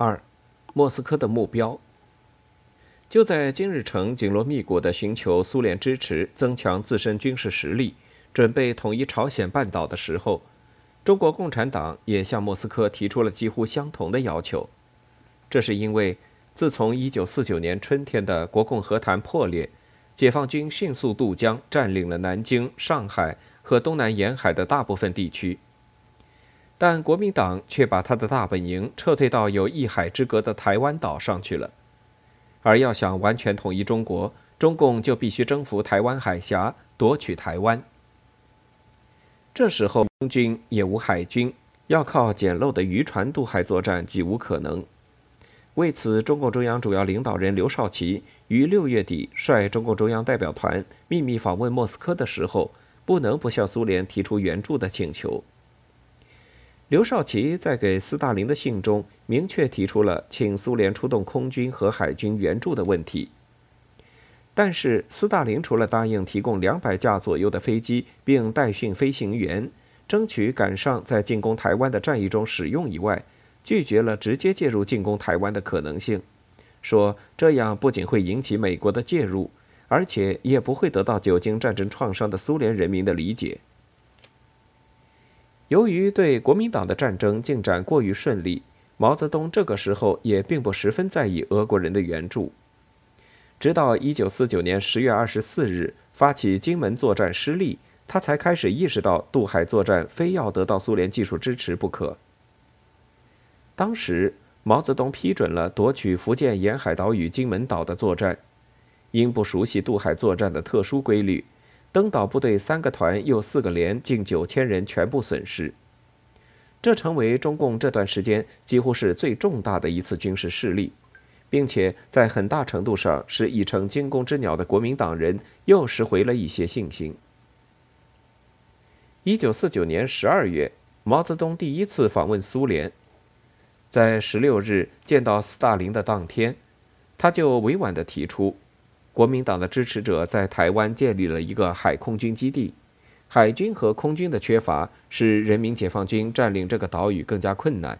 二，莫斯科的目标。就在金日成紧锣密鼓地寻求苏联支持，增强自身军事实力，准备统一朝鲜半岛的时候，中国共产党也向莫斯科提出了几乎相同的要求。这是因为，自从1949年春天的国共和谈破裂，解放军迅速渡江，占领了南京、上海和东南沿海的大部分地区，但国民党却把他的大本营撤退到有一海之隔的台湾岛上去了。而要想完全统一中国，中共就必须征服台湾海峡，夺取台湾。这时候，空军也无海军，要靠简陋的渔船渡海作战几无可能。为此，中共中央主要领导人刘少奇于六月底率中共中央代表团秘密访问莫斯科的时候，不能不向苏联提出援助的请求。刘少奇在给斯大林的信中明确提出了请苏联出动空军和海军援助的问题，但是斯大林除了答应提供两百架左右的飞机并代训飞行员，争取赶上在进攻台湾的战役中使用以外，拒绝了直接介入进攻台湾的可能性，说这样不仅会引起美国的介入，而且也不会得到久经战争创伤的苏联人民的理解。由于对国民党的战争进展过于顺利，毛泽东这个时候也并不十分在意俄国人的援助。直到1949年10月24日发起金门作战失利，他才开始意识到渡海作战非要得到苏联技术支持不可。当时，毛泽东批准了夺取福建沿海岛屿金门岛的作战，因不熟悉渡海作战的特殊规律。登岛部队三个团又四个连，近九千人全部损失，这成为中共这段时间几乎是最重大的一次军事失利，并且在很大程度上使已成惊弓之鸟的国民党人又拾回了一些信心。一九四九年十二月，毛泽东第一次访问苏联，在十六日见到斯大林的当天，他就委婉地提出。国民党的支持者在台湾建立了一个海空军基地，海军和空军的缺乏使人民解放军占领这个岛屿更加困难。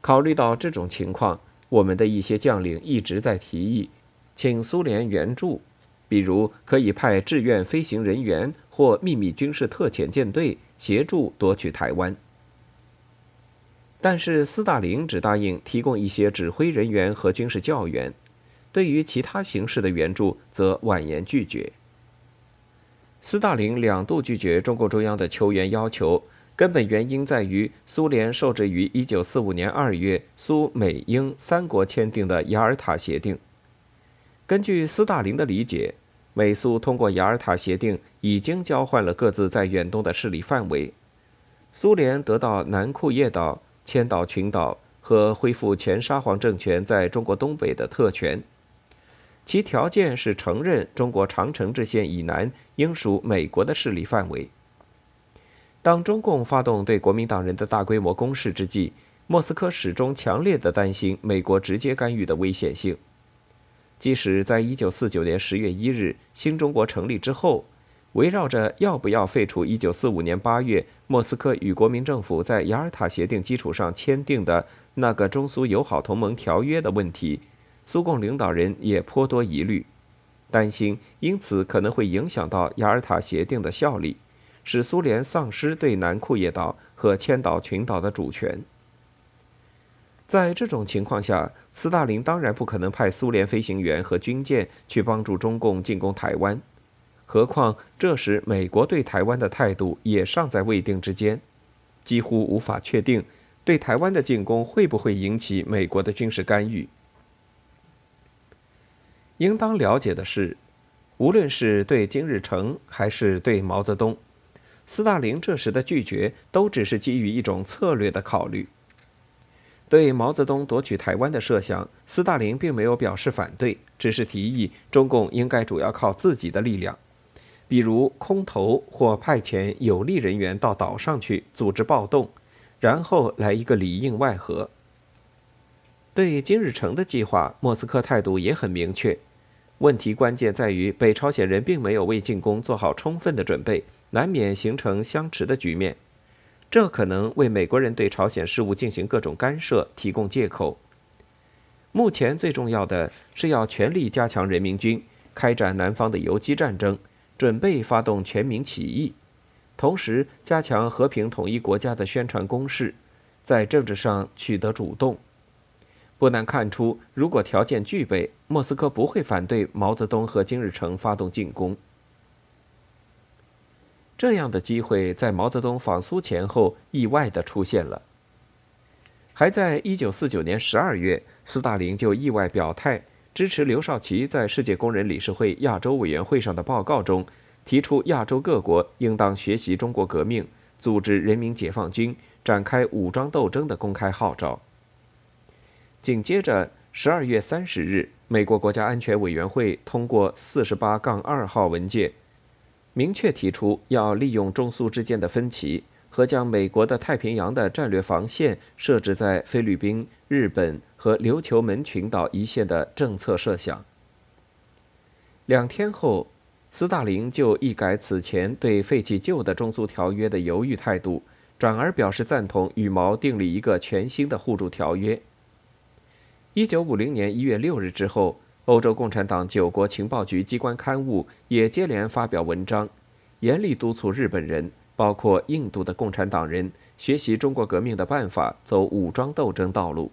考虑到这种情况，我们的一些将领一直在提议，请苏联援助，比如可以派志愿飞行人员或秘密军事特遣舰队协助夺取台湾。但是斯大林只答应提供一些指挥人员和军事教员。对于其他形式的援助，则婉言拒绝。斯大林两度拒绝中共中央的求援要求，根本原因在于苏联受制于1945年2月苏美英三国签订的雅尔塔协定。根据斯大林的理解，美苏通过雅尔塔协定已经交换了各自在远东的势力范围，苏联得到南库页岛、千岛群岛和恢复前沙皇政权在中国东北的特权。其条件是承认中国长城之线以南应属美国的势力范围。当中共发动对国民党人的大规模攻势之际，莫斯科始终强烈的担心美国直接干预的危险性。即使在一九四九年十月一日新中国成立之后，围绕着要不要废除一九四五年八月莫斯科与国民政府在雅尔塔协定基础上签订的那个中苏友好同盟条约的问题。苏共领导人也颇多疑虑，担心因此可能会影响到雅尔塔协定的效力，使苏联丧失对南库页岛和千岛群岛的主权。在这种情况下，斯大林当然不可能派苏联飞行员和军舰去帮助中共进攻台湾，何况这时美国对台湾的态度也尚在未定之间，几乎无法确定对台湾的进攻会不会引起美国的军事干预。应当了解的是，无论是对金日成还是对毛泽东，斯大林这时的拒绝都只是基于一种策略的考虑。对毛泽东夺取台湾的设想，斯大林并没有表示反对，只是提议中共应该主要靠自己的力量，比如空投或派遣有力人员到岛上去组织暴动，然后来一个里应外合。对金日成的计划，莫斯科态度也很明确。问题关键在于，北朝鲜人并没有为进攻做好充分的准备，难免形成相持的局面。这可能为美国人对朝鲜事务进行各种干涉提供借口。目前最重要的是要全力加强人民军，开展南方的游击战争，准备发动全民起义，同时加强和平统一国家的宣传攻势，在政治上取得主动。不难看出，如果条件具备，莫斯科不会反对毛泽东和金日成发动进攻。这样的机会在毛泽东访苏前后意外地出现了。还在一九四九年十二月，斯大林就意外表态支持刘少奇在世界工人理事会亚洲委员会上的报告中提出，亚洲各国应当学习中国革命，组织人民解放军，展开武装斗争的公开号召。紧接着，十二月三十日，美国国家安全委员会通过四十八杠二号文件，明确提出要利用中苏之间的分歧。和将美国的太平洋的战略防线设置在菲律宾、日本和琉球门群岛一线的政策设想。两天后，斯大林就一改此前对废弃旧的中苏条约的犹豫态度，转而表示赞同与毛订立一个全新的互助条约。一九五零年一月六日之后，欧洲共产党九国情报局机关刊物也接连发表文章，严厉督促日本人。包括印度的共产党人学习中国革命的办法，走武装斗争道路。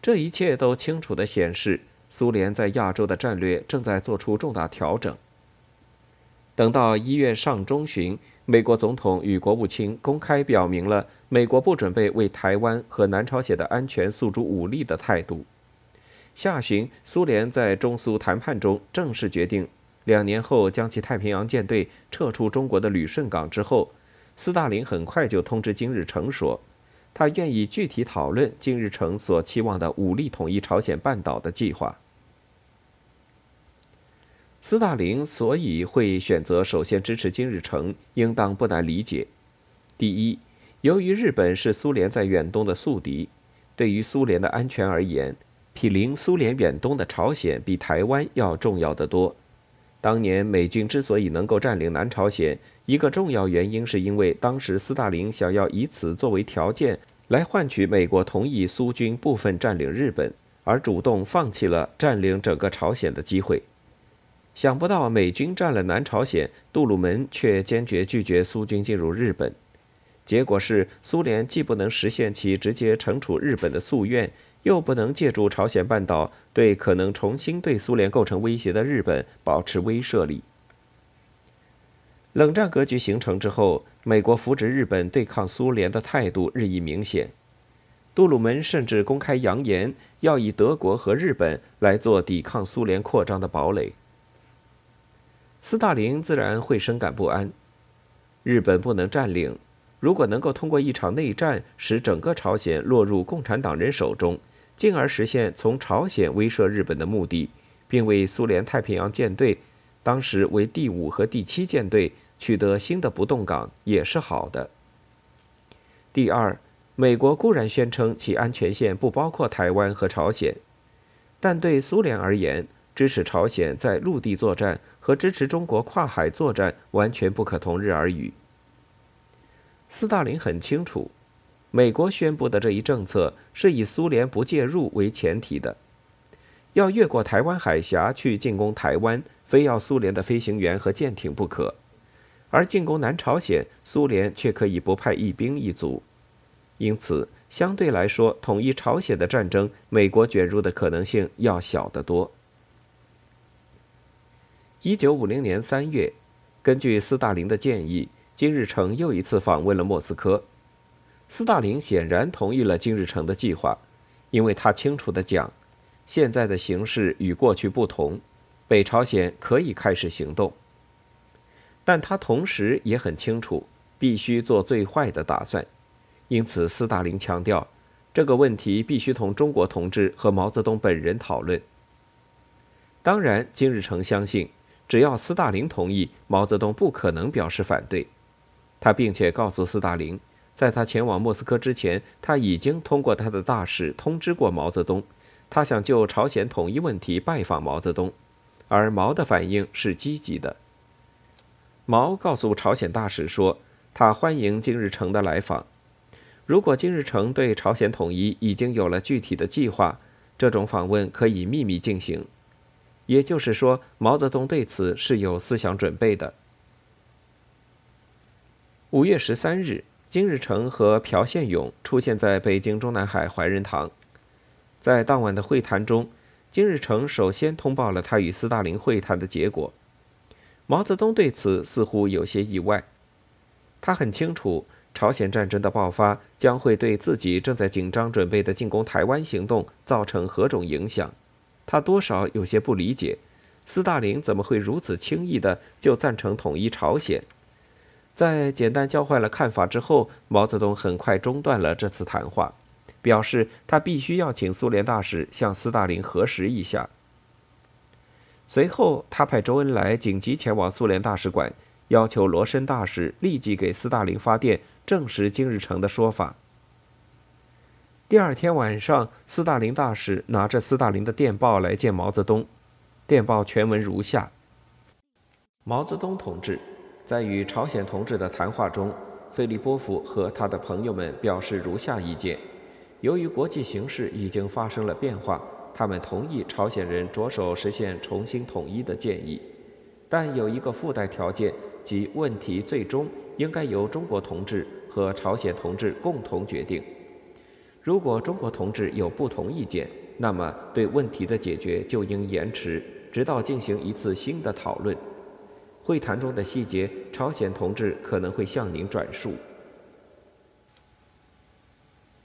这一切都清楚地显示，苏联在亚洲的战略正在做出重大调整。等到一月上中旬，美国总统与国务卿公开表明了美国不准备为台湾和南朝鲜的安全诉诸武力的态度。下旬，苏联在中苏谈判中正式决定。两年后，将其太平洋舰队撤出中国的旅顺港之后，斯大林很快就通知金日成说，他愿意具体讨论金日成所期望的武力统一朝鲜半岛的计划。斯大林所以会选择首先支持金日成，应当不难理解。第一，由于日本是苏联在远东的宿敌，对于苏联的安全而言，毗邻苏联远东的朝鲜比台湾要重要的多。当年美军之所以能够占领南朝鲜，一个重要原因是因为当时斯大林想要以此作为条件，来换取美国同意苏军部分占领日本，而主动放弃了占领整个朝鲜的机会。想不到美军占了南朝鲜，杜鲁门却坚决拒绝苏军进入日本，结果是苏联既不能实现其直接惩处日本的夙愿。又不能借助朝鲜半岛对可能重新对苏联构成威胁的日本保持威慑力。冷战格局形成之后，美国扶植日本对抗苏联的态度日益明显。杜鲁门甚至公开扬言要以德国和日本来做抵抗苏联扩张的堡垒。斯大林自然会深感不安。日本不能占领，如果能够通过一场内战使整个朝鲜落入共产党人手中。进而实现从朝鲜威慑日本的目的，并为苏联太平洋舰队（当时为第五和第七舰队）取得新的不动港，也是好的。第二，美国固然宣称其安全线不包括台湾和朝鲜，但对苏联而言，支持朝鲜在陆地作战和支持中国跨海作战完全不可同日而语。斯大林很清楚。美国宣布的这一政策是以苏联不介入为前提的，要越过台湾海峡去进攻台湾，非要苏联的飞行员和舰艇不可；而进攻南朝鲜，苏联却可以不派一兵一卒。因此，相对来说，统一朝鲜的战争，美国卷入的可能性要小得多。一九五零年三月，根据斯大林的建议，金日成又一次访问了莫斯科。斯大林显然同意了金日成的计划，因为他清楚地讲，现在的形势与过去不同，北朝鲜可以开始行动。但他同时也很清楚，必须做最坏的打算，因此斯大林强调，这个问题必须同中国同志和毛泽东本人讨论。当然，金日成相信，只要斯大林同意，毛泽东不可能表示反对。他并且告诉斯大林。在他前往莫斯科之前，他已经通过他的大使通知过毛泽东，他想就朝鲜统一问题拜访毛泽东，而毛的反应是积极的。毛告诉朝鲜大使说，他欢迎金日成的来访。如果金日成对朝鲜统一已经有了具体的计划，这种访问可以秘密进行。也就是说，毛泽东对此是有思想准备的。五月十三日，金日成和朴宪勇出现在北京中南海怀仁堂。在当晚的会谈中，金日成首先通报了他与斯大林会谈的结果。毛泽东对此似乎有些意外。他很清楚，朝鲜战争的爆发将会对自己正在紧张准备的进攻台湾行动造成何种影响。他多少有些不理解，斯大林怎么会如此轻易的就赞成统一朝鲜？在简单交换了看法之后，毛泽东很快中断了这次谈话，表示他必须要请苏联大使向斯大林核实一下。随后，他派周恩来紧急前往苏联大使馆，要求罗申大使立即给斯大林发电，证实金日成的说法。第二天晚上，斯大林大使拿着斯大林的电报来见毛泽东，电报全文如下：毛泽东同志。在与朝鲜同志的谈话中，菲利波夫和他的朋友们表示如下意见：由于国际形势已经发生了变化，他们同意朝鲜人着手实现重新统一的建议，但有一个附带条件，即问题最终应该由中国同志和朝鲜同志共同决定。如果中国同志有不同意见，那么对问题的解决就应延迟，直到进行一次新的讨论。会谈中的细节，朝鲜同志可能会向您转述。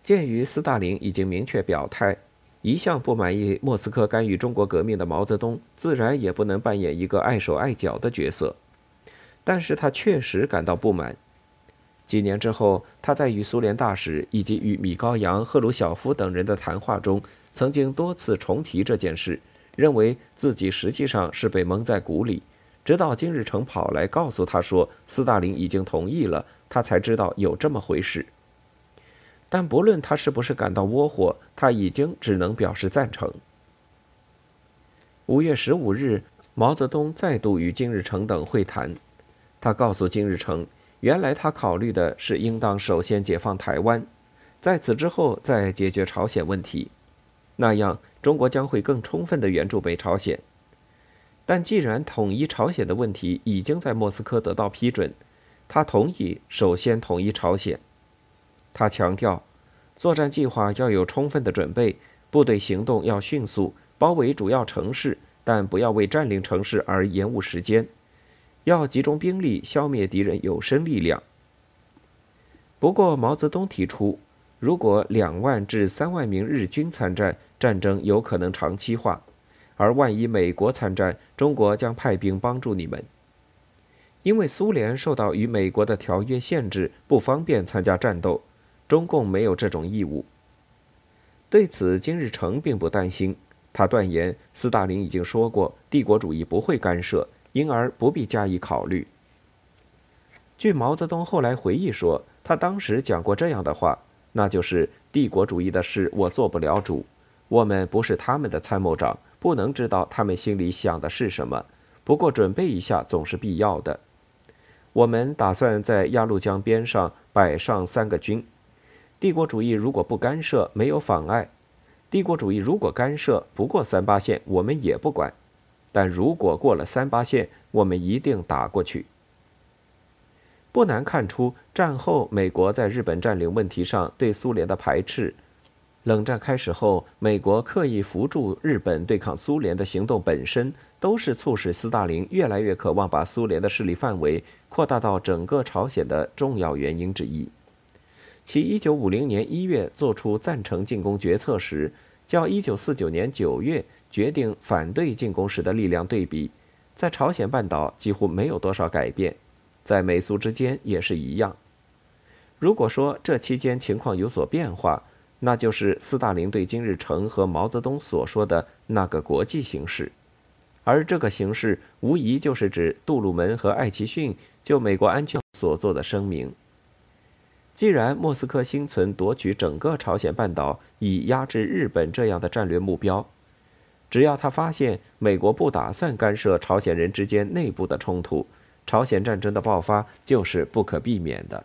鉴于斯大林已经明确表态，一向不满意莫斯科干预中国革命的毛泽东，自然也不能扮演一个碍手碍脚的角色。但是他确实感到不满。几年之后，他在与苏联大使以及与米高扬、赫鲁晓夫等人的谈话中，曾经多次重提这件事，认为自己实际上是被蒙在鼓里。直到金日成跑来告诉他说斯大林已经同意了，他才知道有这么回事。但不论他是不是感到窝火，他已经只能表示赞成。五月十五日，毛泽东再度与金日成等会谈，他告诉金日成，原来他考虑的是应当首先解放台湾，在此之后再解决朝鲜问题，那样中国将会更充分的援助北朝鲜。但既然统一朝鲜的问题已经在莫斯科得到批准，他同意首先统一朝鲜。他强调，作战计划要有充分的准备，部队行动要迅速，包围主要城市，但不要为占领城市而延误时间。要集中兵力消灭敌人有生力量。不过，毛泽东提出，如果两万至三万名日军参战，战争有可能长期化。而万一美国参战，中国将派兵帮助你们。因为苏联受到与美国的条约限制，不方便参加战斗，中共没有这种义务。对此，金日成并不担心，他断言斯大林已经说过，帝国主义不会干涉，因而不必加以考虑。据毛泽东后来回忆说，他当时讲过这样的话，那就是帝国主义的事我做不了主，我们不是他们的参谋长。不能知道他们心里想的是什么，不过准备一下总是必要的。我们打算在鸭绿江边上摆上三个军。帝国主义如果不干涉，没有妨碍；帝国主义如果干涉，不过三八线，我们也不管。但如果过了三八线，我们一定打过去。不难看出，战后美国在日本占领问题上对苏联的排斥。冷战开始后，美国刻意扶助日本对抗苏联的行动本身，都是促使斯大林越来越渴望把苏联的势力范围扩大到整个朝鲜的重要原因之一。其1950年1月做出赞成进攻决策时，较1949年9月决定反对进攻时的力量对比，在朝鲜半岛几乎没有多少改变，在美苏之间也是一样。如果说这期间情况有所变化，那就是斯大林对金日成和毛泽东所说的那个国际形势，而这个形势无疑就是指杜鲁门和艾奇逊就美国安全所做的声明。既然莫斯科心存夺取整个朝鲜半岛以压制日本这样的战略目标，只要他发现美国不打算干涉朝鲜人之间内部的冲突，朝鲜战争的爆发就是不可避免的。